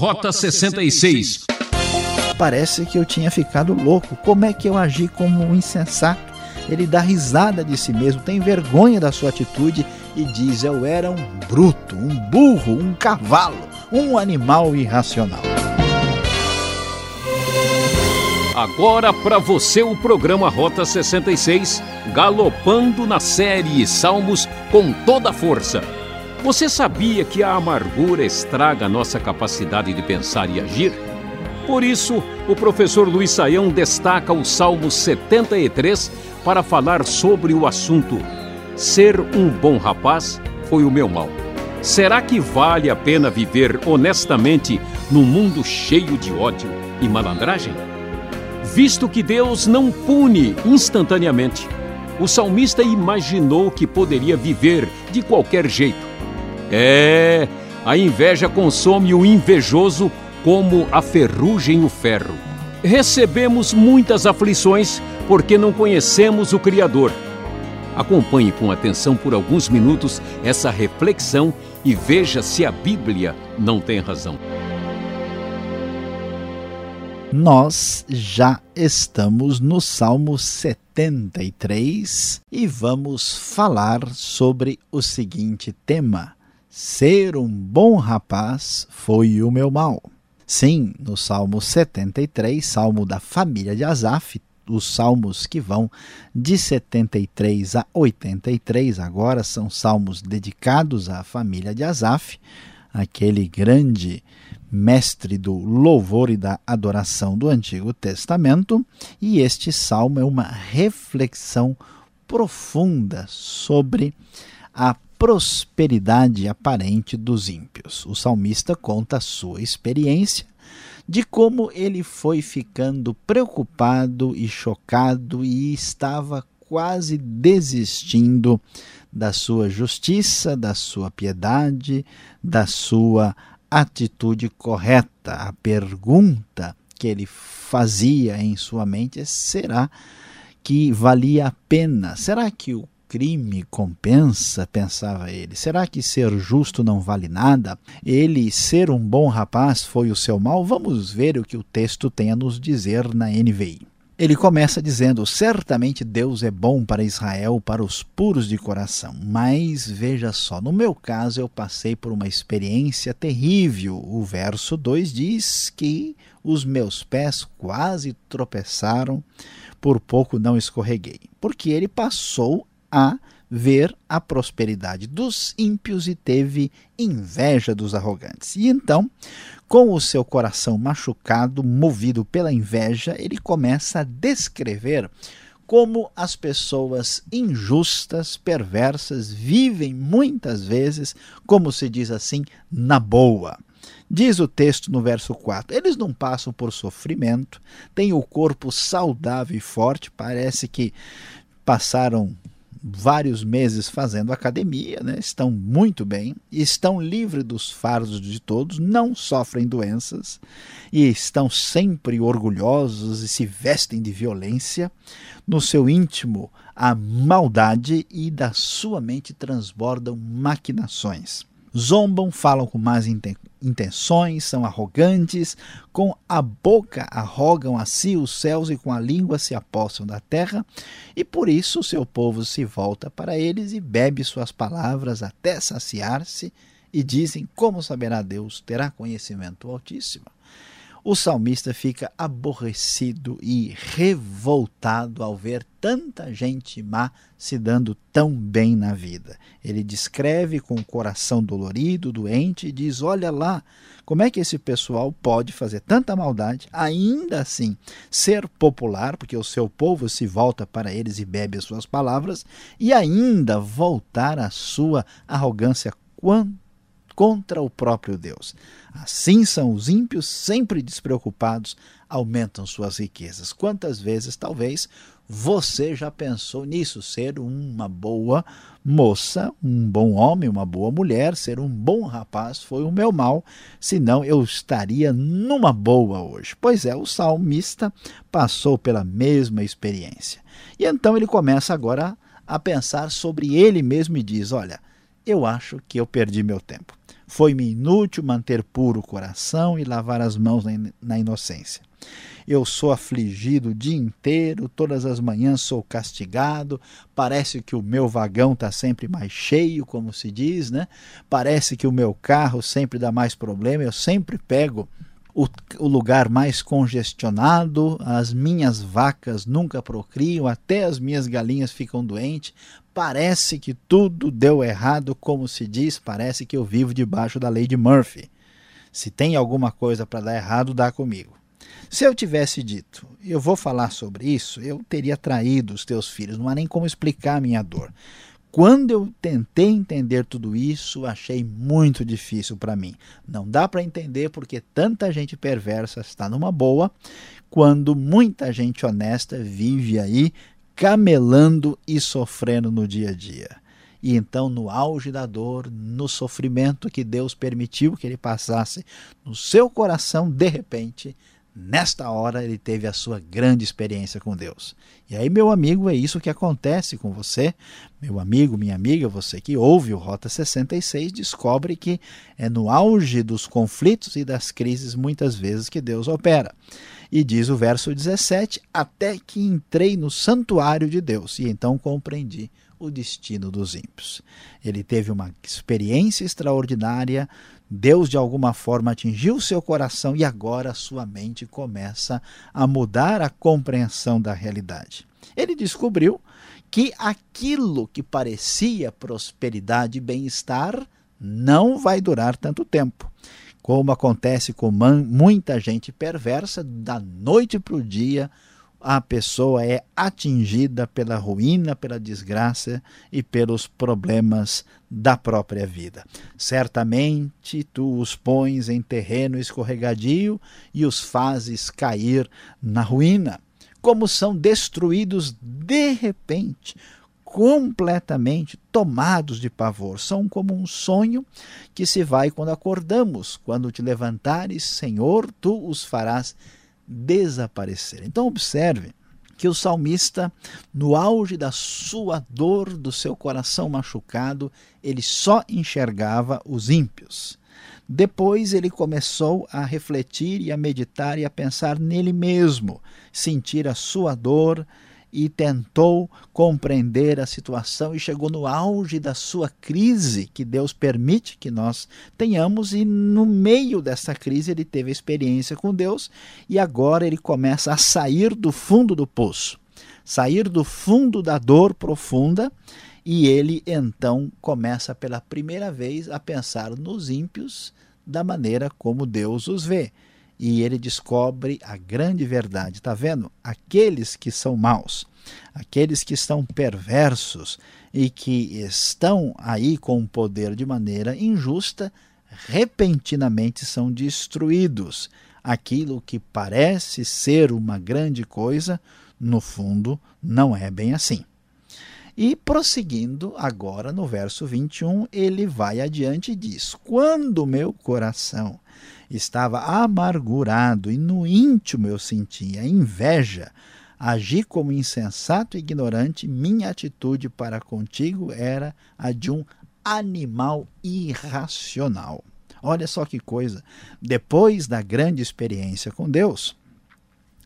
Rota 66. Parece que eu tinha ficado louco. Como é que eu agi como um insensato? Ele dá risada de si mesmo, tem vergonha da sua atitude e diz: Eu era um bruto, um burro, um cavalo, um animal irracional. Agora para você o programa Rota 66, galopando na série Salmos com toda a força. Você sabia que a amargura estraga a nossa capacidade de pensar e agir? Por isso, o professor Luiz Saião destaca o Salmo 73 para falar sobre o assunto. Ser um bom rapaz foi o meu mal. Será que vale a pena viver honestamente num mundo cheio de ódio e malandragem? Visto que Deus não pune instantaneamente, o salmista imaginou que poderia viver de qualquer jeito. É, a inveja consome o invejoso como a ferrugem o ferro. Recebemos muitas aflições porque não conhecemos o Criador. Acompanhe com atenção por alguns minutos essa reflexão e veja se a Bíblia não tem razão. Nós já estamos no Salmo 73 e vamos falar sobre o seguinte tema: Ser um bom rapaz foi o meu mal. Sim, no Salmo 73, salmo da família de Asaf, os salmos que vão de 73 a 83 agora são salmos dedicados à família de Asaf, aquele grande mestre do louvor e da adoração do Antigo Testamento, e este salmo é uma reflexão profunda sobre a prosperidade aparente dos ímpios. O salmista conta a sua experiência de como ele foi ficando preocupado e chocado e estava quase desistindo da sua justiça, da sua piedade, da sua atitude correta. A pergunta que ele fazia em sua mente é: será que valia a pena? Será que o crime compensa? pensava ele. Será que ser justo não vale nada? Ele ser um bom rapaz foi o seu mal? Vamos ver o que o texto tem a nos dizer na NVI. Ele começa dizendo: Certamente Deus é bom para Israel, para os puros de coração. Mas veja só, no meu caso eu passei por uma experiência terrível. O verso 2 diz que os meus pés quase tropeçaram, por pouco não escorreguei. Porque ele passou a ver a prosperidade dos ímpios e teve inveja dos arrogantes. E então, com o seu coração machucado, movido pela inveja, ele começa a descrever como as pessoas injustas, perversas, vivem muitas vezes, como se diz assim, na boa. Diz o texto no verso 4: eles não passam por sofrimento, têm o corpo saudável e forte, parece que passaram vários meses fazendo academia, né? estão muito bem, estão livres dos fardos de todos, não sofrem doenças e estão sempre orgulhosos e se vestem de violência. No seu íntimo, a maldade e da sua mente transbordam maquinações zombam, falam com más intenções, são arrogantes, com a boca arrogam a si os céus e com a língua se apossam da terra, e por isso o seu povo se volta para eles e bebe suas palavras até saciar-se, e dizem: Como saberá Deus? Terá conhecimento Altíssimo o salmista fica aborrecido e revoltado ao ver tanta gente má se dando tão bem na vida. Ele descreve com o coração dolorido, doente, e diz: Olha lá, como é que esse pessoal pode fazer tanta maldade, ainda assim ser popular, porque o seu povo se volta para eles e bebe as suas palavras, e ainda voltar à sua arrogância quanto contra o próprio Deus. Assim são os ímpios, sempre despreocupados, aumentam suas riquezas. Quantas vezes, talvez, você já pensou nisso? Ser uma boa moça, um bom homem, uma boa mulher, ser um bom rapaz foi o meu mal, senão eu estaria numa boa hoje. Pois é, o salmista passou pela mesma experiência. E então ele começa agora a pensar sobre ele mesmo e diz: Olha, eu acho que eu perdi meu tempo Foi-me inútil manter puro o coração e lavar as mãos na inocência. Eu sou afligido o dia inteiro, todas as manhãs sou castigado. Parece que o meu vagão está sempre mais cheio, como se diz, né? Parece que o meu carro sempre dá mais problema. Eu sempre pego o, o, lugar mais congestionado, as minhas vacas nunca procriam, até as minhas galinhas ficam doentes. Parece que tudo deu errado, como se diz, parece que eu vivo debaixo da lei de Murphy. Se tem alguma coisa para dar errado, dá comigo. Se eu tivesse dito, eu vou falar sobre isso, eu teria traído os teus filhos, não há nem como explicar a minha dor. Quando eu tentei entender tudo isso, achei muito difícil para mim. Não dá para entender porque tanta gente perversa está numa boa, quando muita gente honesta vive aí camelando e sofrendo no dia a dia. E então, no auge da dor, no sofrimento que Deus permitiu que ele passasse no seu coração, de repente, Nesta hora ele teve a sua grande experiência com Deus. E aí, meu amigo, é isso que acontece com você, meu amigo, minha amiga, você que ouve o Rota 66, descobre que é no auge dos conflitos e das crises muitas vezes que Deus opera. E diz o verso 17: Até que entrei no santuário de Deus e então compreendi o destino dos ímpios. Ele teve uma experiência extraordinária Deus de alguma forma atingiu seu coração e agora sua mente começa a mudar a compreensão da realidade. Ele descobriu que aquilo que parecia prosperidade e bem-estar não vai durar tanto tempo. Como acontece com muita gente perversa, da noite para o dia a pessoa é atingida pela ruína, pela desgraça e pelos problemas da própria vida. Certamente tu os pões em terreno escorregadio e os fazes cair na ruína, como são destruídos de repente, completamente tomados de pavor. São como um sonho que se vai quando acordamos. Quando te levantares, Senhor, tu os farás desaparecer. Então, observe que o salmista, no auge da sua dor, do seu coração machucado, ele só enxergava os ímpios. Depois ele começou a refletir e a meditar e a pensar nele mesmo, sentir a sua dor, e tentou compreender a situação e chegou no auge da sua crise, que Deus permite que nós tenhamos, e no meio dessa crise ele teve experiência com Deus e agora ele começa a sair do fundo do poço, sair do fundo da dor profunda. E ele então começa pela primeira vez a pensar nos ímpios da maneira como Deus os vê e ele descobre a grande verdade. Está vendo? Aqueles que são maus, aqueles que estão perversos e que estão aí com o poder de maneira injusta, repentinamente são destruídos. Aquilo que parece ser uma grande coisa, no fundo, não é bem assim. E prosseguindo agora no verso 21, ele vai adiante e diz: Quando meu coração estava amargurado e no íntimo eu sentia inveja. Agi como insensato e ignorante, minha atitude para contigo era a de um animal irracional. Olha só que coisa. Depois da grande experiência com Deus,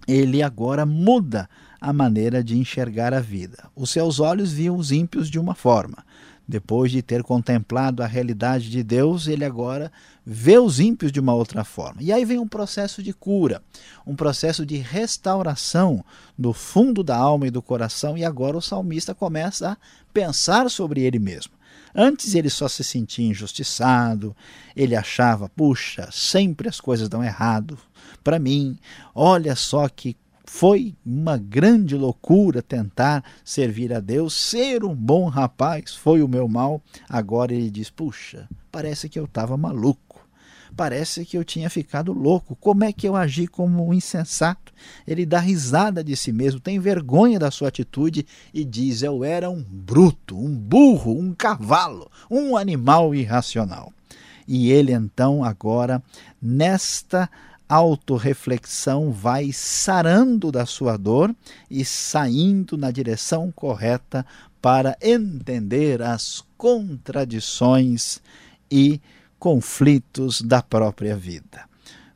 ele agora muda a maneira de enxergar a vida. Os seus olhos viam os ímpios de uma forma, depois de ter contemplado a realidade de Deus, ele agora vê os ímpios de uma outra forma. E aí vem um processo de cura, um processo de restauração do fundo da alma e do coração, e agora o salmista começa a pensar sobre ele mesmo. Antes ele só se sentia injustiçado, ele achava, puxa, sempre as coisas dão errado para mim, olha só que foi uma grande loucura tentar servir a Deus, ser um bom rapaz foi o meu mal. Agora ele diz: puxa, parece que eu estava maluco. Parece que eu tinha ficado louco. Como é que eu agi como um insensato? Ele dá risada de si mesmo, tem vergonha da sua atitude e diz: Eu era um bruto, um burro, um cavalo, um animal irracional. E ele então, agora, nesta autorreflexão vai sarando da sua dor e saindo na direção correta para entender as contradições e conflitos da própria vida.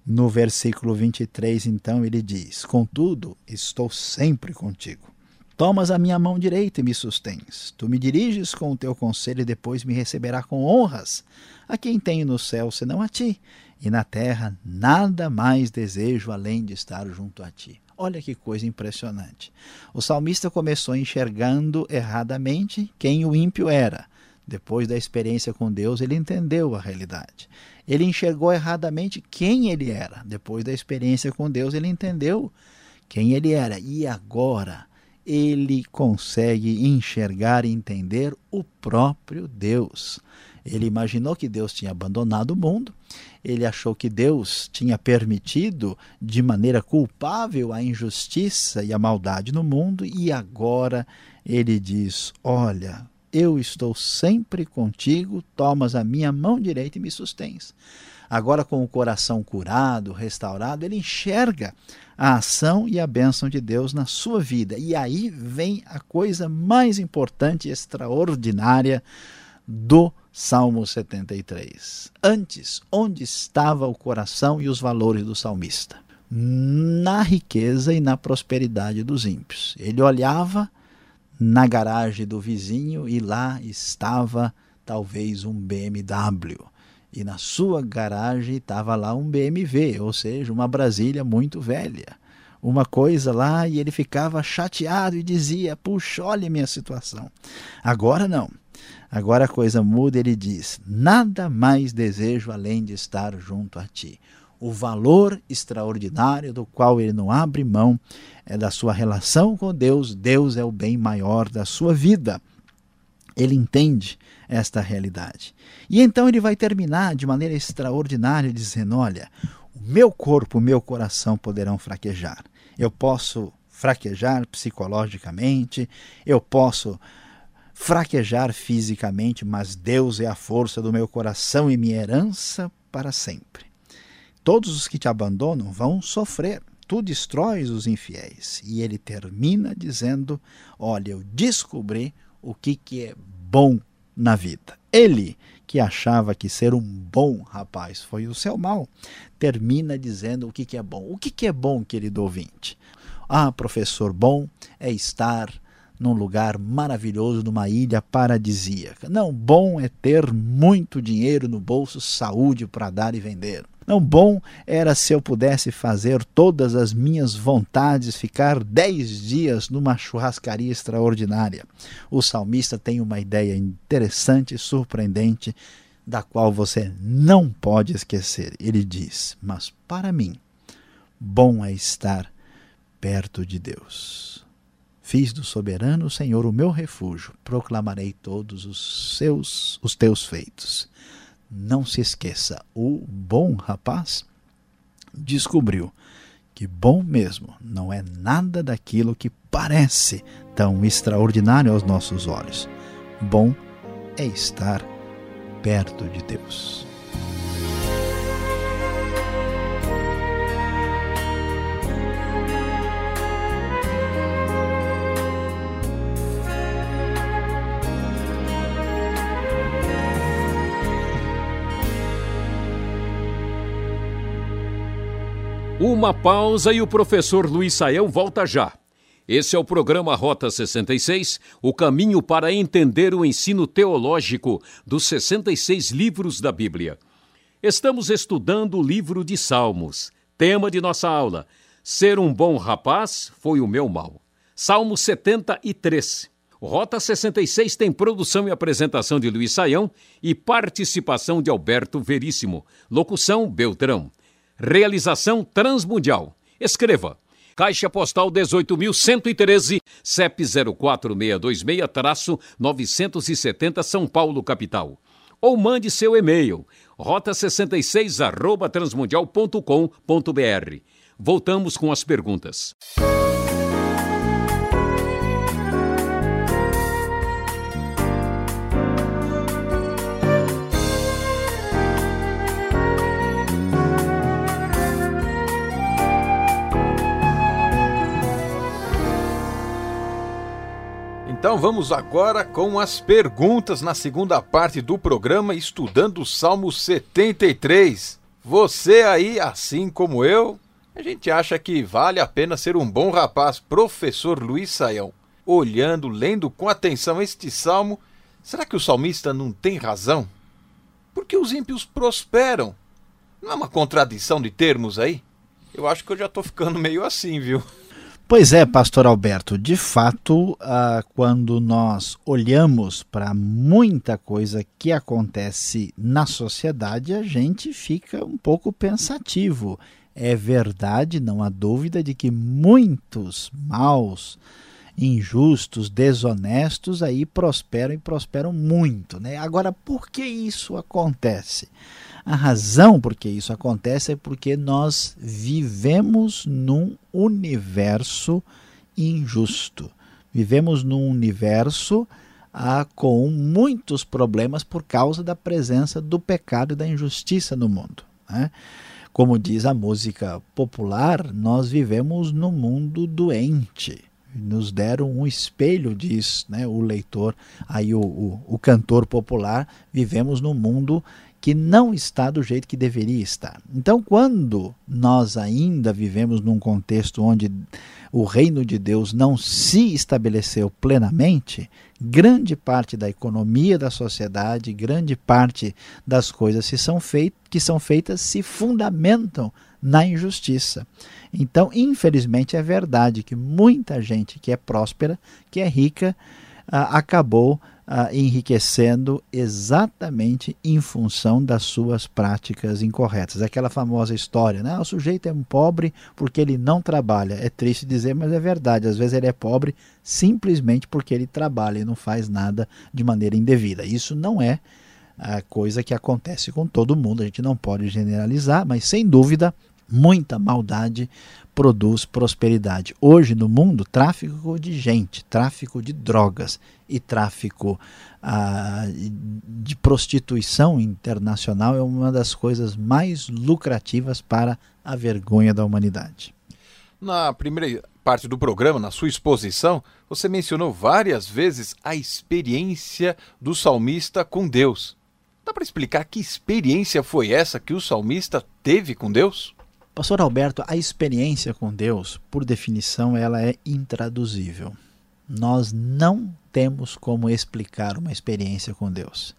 No versículo 23, então, ele diz: Contudo, estou sempre contigo. Tomas a minha mão direita e me sustens. Tu me diriges com o teu conselho e depois me receberá com honras. A quem tenho no céu senão a ti, e na terra nada mais desejo além de estar junto a ti. Olha que coisa impressionante. O salmista começou enxergando erradamente quem o ímpio era. Depois da experiência com Deus, ele entendeu a realidade. Ele enxergou erradamente quem ele era. Depois da experiência com Deus, ele entendeu quem ele era. E agora ele consegue enxergar e entender o próprio Deus. Ele imaginou que Deus tinha abandonado o mundo, ele achou que Deus tinha permitido de maneira culpável a injustiça e a maldade no mundo, e agora ele diz: Olha, eu estou sempre contigo, tomas a minha mão direita e me sustens. Agora, com o coração curado, restaurado, ele enxerga a ação e a bênção de Deus na sua vida. E aí vem a coisa mais importante e extraordinária do Salmo 73. Antes, onde estava o coração e os valores do salmista? Na riqueza e na prosperidade dos ímpios. Ele olhava na garagem do vizinho e lá estava talvez um BMW. E na sua garagem estava lá um BMW, ou seja, uma Brasília muito velha. Uma coisa lá e ele ficava chateado e dizia: Puxa, olha a minha situação. Agora não. Agora a coisa muda, ele diz: Nada mais desejo além de estar junto a ti. O valor extraordinário do qual ele não abre mão é da sua relação com Deus. Deus é o bem maior da sua vida. Ele entende esta realidade. E então ele vai terminar de maneira extraordinária dizendo: Olha, o meu corpo, o meu coração poderão fraquejar. Eu posso fraquejar psicologicamente, eu posso fraquejar fisicamente, mas Deus é a força do meu coração e minha herança para sempre. Todos os que te abandonam vão sofrer. Tu destróis os infiéis. E ele termina dizendo: Olha, eu descobri o que, que é bom na vida. Ele, que achava que ser um bom rapaz foi o seu mal, termina dizendo o que, que é bom. O que, que é bom, querido ouvinte? Ah, professor, bom é estar num lugar maravilhoso, numa ilha paradisíaca. Não, bom é ter muito dinheiro no bolso, saúde para dar e vender. Não, bom era se eu pudesse fazer todas as minhas vontades, ficar dez dias numa churrascaria extraordinária. O salmista tem uma ideia interessante e surpreendente, da qual você não pode esquecer. Ele diz: Mas para mim, bom é estar perto de Deus. Fiz do soberano Senhor o meu refúgio, proclamarei todos os seus os teus feitos. Não se esqueça, o bom rapaz descobriu que bom mesmo não é nada daquilo que parece tão extraordinário aos nossos olhos. Bom é estar perto de Deus. Uma pausa e o professor Luiz Saião volta já. Esse é o programa Rota 66, o caminho para entender o ensino teológico dos 66 livros da Bíblia. Estamos estudando o livro de Salmos. Tema de nossa aula: Ser um bom rapaz foi o meu mal. Salmo 73. Rota 66 tem produção e apresentação de Luiz Saião e participação de Alberto Veríssimo. Locução Beltrão. Realização Transmundial. Escreva. Caixa Postal 18.113, CEP 04626-970 São Paulo, capital. Ou mande seu e-mail, rota66 arroba transmundial.com.br. Voltamos com as perguntas. Então vamos agora com as perguntas na segunda parte do programa, estudando o Salmo 73. Você aí, assim como eu, a gente acha que vale a pena ser um bom rapaz, professor Luiz Saião. Olhando, lendo com atenção este salmo, será que o salmista não tem razão? Porque os ímpios prosperam. Não é uma contradição de termos aí? Eu acho que eu já estou ficando meio assim, viu? Pois é, pastor Alberto, de fato, ah, quando nós olhamos para muita coisa que acontece na sociedade, a gente fica um pouco pensativo. É verdade, não há dúvida de que muitos maus, injustos, desonestos aí prosperam e prosperam muito, né? Agora, por que isso acontece? A razão por que isso acontece é porque nós vivemos num universo injusto. Vivemos num universo ah, com muitos problemas por causa da presença do pecado e da injustiça no mundo. Né? Como diz a música popular, nós vivemos num mundo doente. Nos deram um espelho disso, né? o leitor, aí o, o, o cantor popular, vivemos num mundo que não está do jeito que deveria estar. Então, quando nós ainda vivemos num contexto onde o reino de Deus não se estabeleceu plenamente, grande parte da economia da sociedade, grande parte das coisas que são feitas se fundamentam na injustiça. Então, infelizmente, é verdade que muita gente que é próspera, que é rica, ah, acabou ah, enriquecendo exatamente em função das suas práticas incorretas. Aquela famosa história, né? Ah, o sujeito é um pobre porque ele não trabalha. É triste dizer, mas é verdade. Às vezes ele é pobre simplesmente porque ele trabalha e não faz nada de maneira indevida. Isso não é a coisa que acontece com todo mundo. A gente não pode generalizar, mas sem dúvida muita maldade produz prosperidade. Hoje no mundo, tráfico de gente, tráfico de drogas e tráfico ah, de prostituição internacional é uma das coisas mais lucrativas para a vergonha da humanidade. Na primeira parte do programa, na sua exposição, você mencionou várias vezes a experiência do salmista com Deus. Dá para explicar que experiência foi essa que o salmista teve com Deus? Pastor Alberto, a experiência com Deus, por definição, ela é intraduzível. Nós não temos como explicar uma experiência com Deus.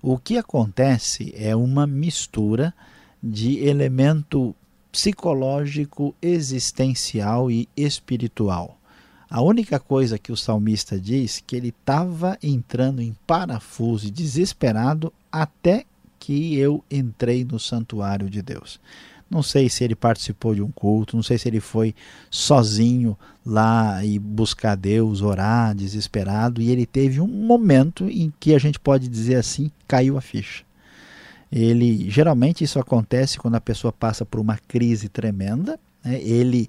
O que acontece é uma mistura de elemento psicológico, existencial e espiritual. A única coisa que o salmista diz que ele estava entrando em parafuso e desesperado até que eu entrei no santuário de Deus. Não sei se ele participou de um culto, não sei se ele foi sozinho lá e buscar Deus, orar, desesperado, e ele teve um momento em que a gente pode dizer assim, caiu a ficha. Ele geralmente isso acontece quando a pessoa passa por uma crise tremenda, né? ele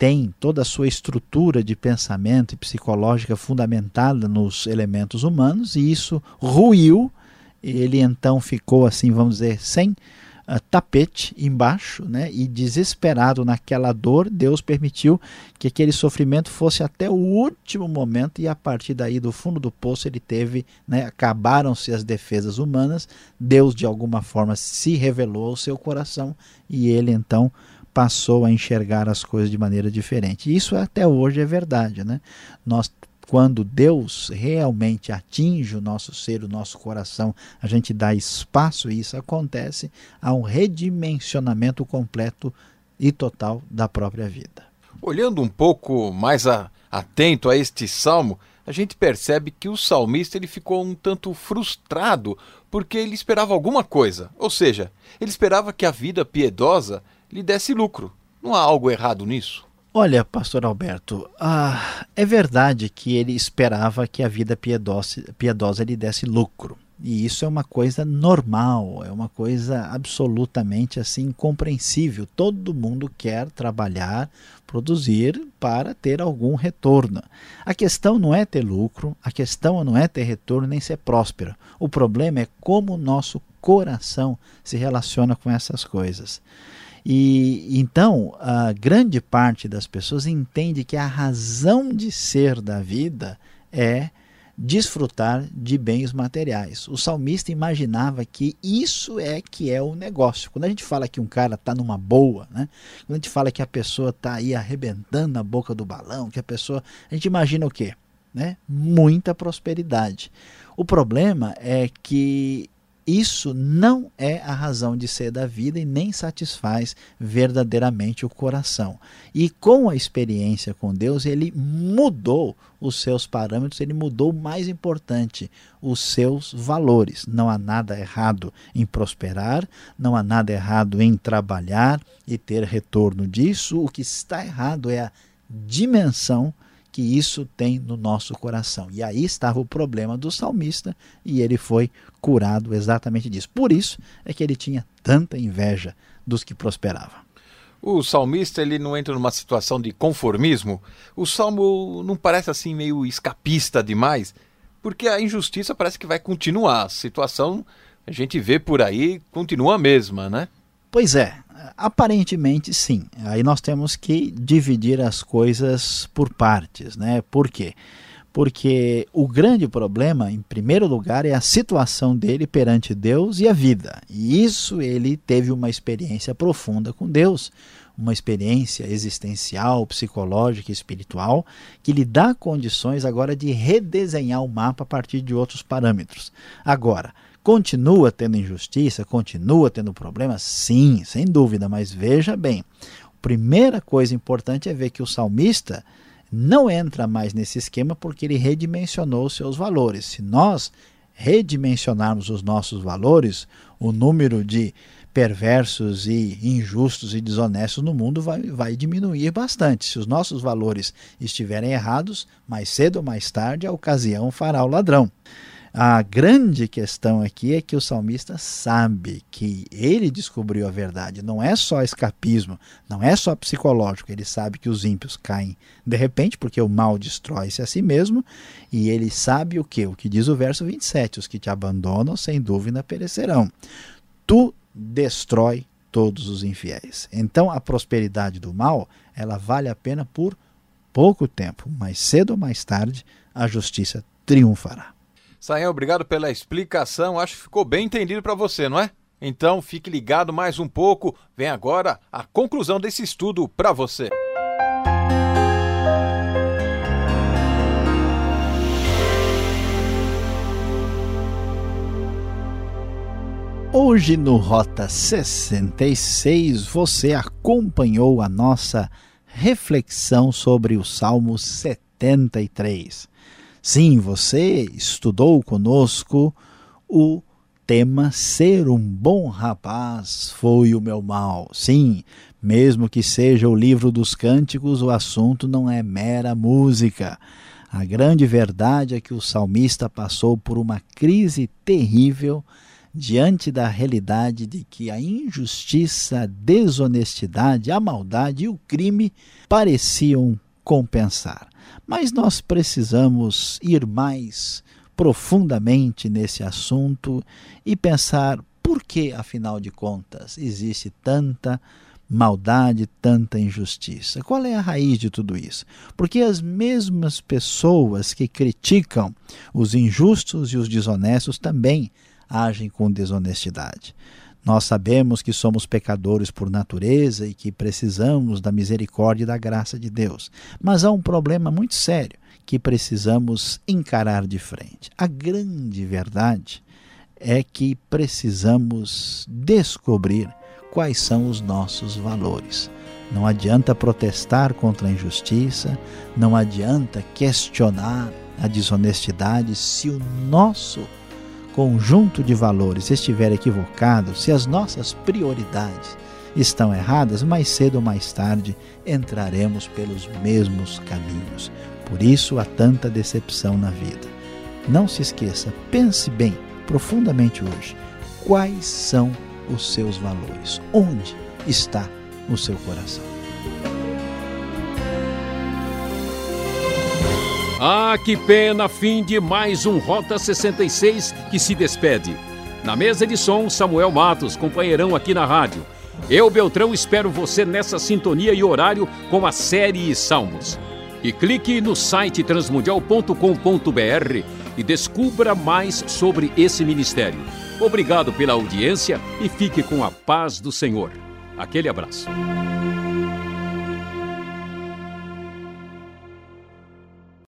tem toda a sua estrutura de pensamento e psicológica fundamentada nos elementos humanos e isso ruiu. Ele então ficou assim, vamos dizer, sem uh, tapete embaixo, né? E desesperado naquela dor, Deus permitiu que aquele sofrimento fosse até o último momento e a partir daí do fundo do poço ele teve, né? Acabaram-se as defesas humanas. Deus de alguma forma se revelou ao seu coração e ele então passou a enxergar as coisas de maneira diferente. Isso até hoje é verdade, né? Nós quando Deus realmente atinge o nosso ser, o nosso coração, a gente dá espaço e isso acontece, há um redimensionamento completo e total da própria vida. Olhando um pouco mais a, atento a este salmo, a gente percebe que o salmista ele ficou um tanto frustrado porque ele esperava alguma coisa, ou seja, ele esperava que a vida piedosa lhe desse lucro. Não há algo errado nisso? Olha, pastor Alberto, ah, é verdade que ele esperava que a vida piedosa, piedosa lhe desse lucro. E isso é uma coisa normal, é uma coisa absolutamente assim compreensível. Todo mundo quer trabalhar, produzir para ter algum retorno. A questão não é ter lucro, a questão não é ter retorno nem ser próspero. O problema é como o nosso coração se relaciona com essas coisas. E então, a grande parte das pessoas entende que a razão de ser da vida é desfrutar de bens materiais. O salmista imaginava que isso é que é o negócio. Quando a gente fala que um cara está numa boa, né? quando a gente fala que a pessoa está aí arrebentando a boca do balão, que a pessoa. A gente imagina o quê? Né? Muita prosperidade. O problema é que isso não é a razão de ser da vida e nem satisfaz verdadeiramente o coração. E com a experiência com Deus, ele mudou os seus parâmetros, ele mudou o mais importante, os seus valores. Não há nada errado em prosperar, não há nada errado em trabalhar e ter retorno disso. O que está errado é a dimensão que isso tem no nosso coração. E aí estava o problema do salmista e ele foi curado exatamente disso. Por isso é que ele tinha tanta inveja dos que prosperavam. O salmista ele não entra numa situação de conformismo. O salmo não parece assim meio escapista demais, porque a injustiça parece que vai continuar. A situação a gente vê por aí continua a mesma, né? Pois é, Aparentemente sim. Aí nós temos que dividir as coisas por partes, né? Por quê? Porque o grande problema, em primeiro lugar, é a situação dele perante Deus e a vida. E isso ele teve uma experiência profunda com Deus, uma experiência existencial, psicológica espiritual, que lhe dá condições agora de redesenhar o mapa a partir de outros parâmetros. Agora, Continua tendo injustiça, continua tendo problemas? Sim, sem dúvida, mas veja bem. A primeira coisa importante é ver que o salmista não entra mais nesse esquema porque ele redimensionou os seus valores. Se nós redimensionarmos os nossos valores, o número de perversos e injustos e desonestos no mundo vai, vai diminuir bastante. Se os nossos valores estiverem errados, mais cedo ou mais tarde a ocasião fará o ladrão. A grande questão aqui é que o salmista sabe que ele descobriu a verdade. Não é só escapismo, não é só psicológico. Ele sabe que os ímpios caem de repente, porque o mal destrói-se a si mesmo. E ele sabe o que? O que diz o verso 27: Os que te abandonam, sem dúvida, perecerão. Tu destrói todos os infiéis. Então, a prosperidade do mal, ela vale a pena por pouco tempo. Mais cedo ou mais tarde, a justiça triunfará. Sael, obrigado pela explicação. Acho que ficou bem entendido para você, não é? Então fique ligado mais um pouco. Vem agora a conclusão desse estudo para você. Hoje no Rota 66 você acompanhou a nossa reflexão sobre o Salmo 73. Sim, você estudou conosco o tema Ser um bom rapaz foi o meu mal. Sim, mesmo que seja o livro dos cânticos, o assunto não é mera música. A grande verdade é que o salmista passou por uma crise terrível diante da realidade de que a injustiça, a desonestidade, a maldade e o crime pareciam compensar. Mas nós precisamos ir mais profundamente nesse assunto e pensar por que, afinal de contas, existe tanta maldade, tanta injustiça? Qual é a raiz de tudo isso? Porque as mesmas pessoas que criticam os injustos e os desonestos também agem com desonestidade. Nós sabemos que somos pecadores por natureza e que precisamos da misericórdia e da graça de Deus. Mas há um problema muito sério que precisamos encarar de frente. A grande verdade é que precisamos descobrir quais são os nossos valores. Não adianta protestar contra a injustiça, não adianta questionar a desonestidade se o nosso conjunto de valores estiver equivocado, se as nossas prioridades estão erradas, mais cedo ou mais tarde entraremos pelos mesmos caminhos. Por isso há tanta decepção na vida. Não se esqueça, pense bem, profundamente hoje, quais são os seus valores, onde está o seu coração. Ah, que pena, fim de mais um Rota 66 que se despede. Na mesa de som, Samuel Matos, companheirão aqui na rádio. Eu, Beltrão, espero você nessa sintonia e horário com a série Salmos. E clique no site transmundial.com.br e descubra mais sobre esse ministério. Obrigado pela audiência e fique com a paz do Senhor. Aquele abraço.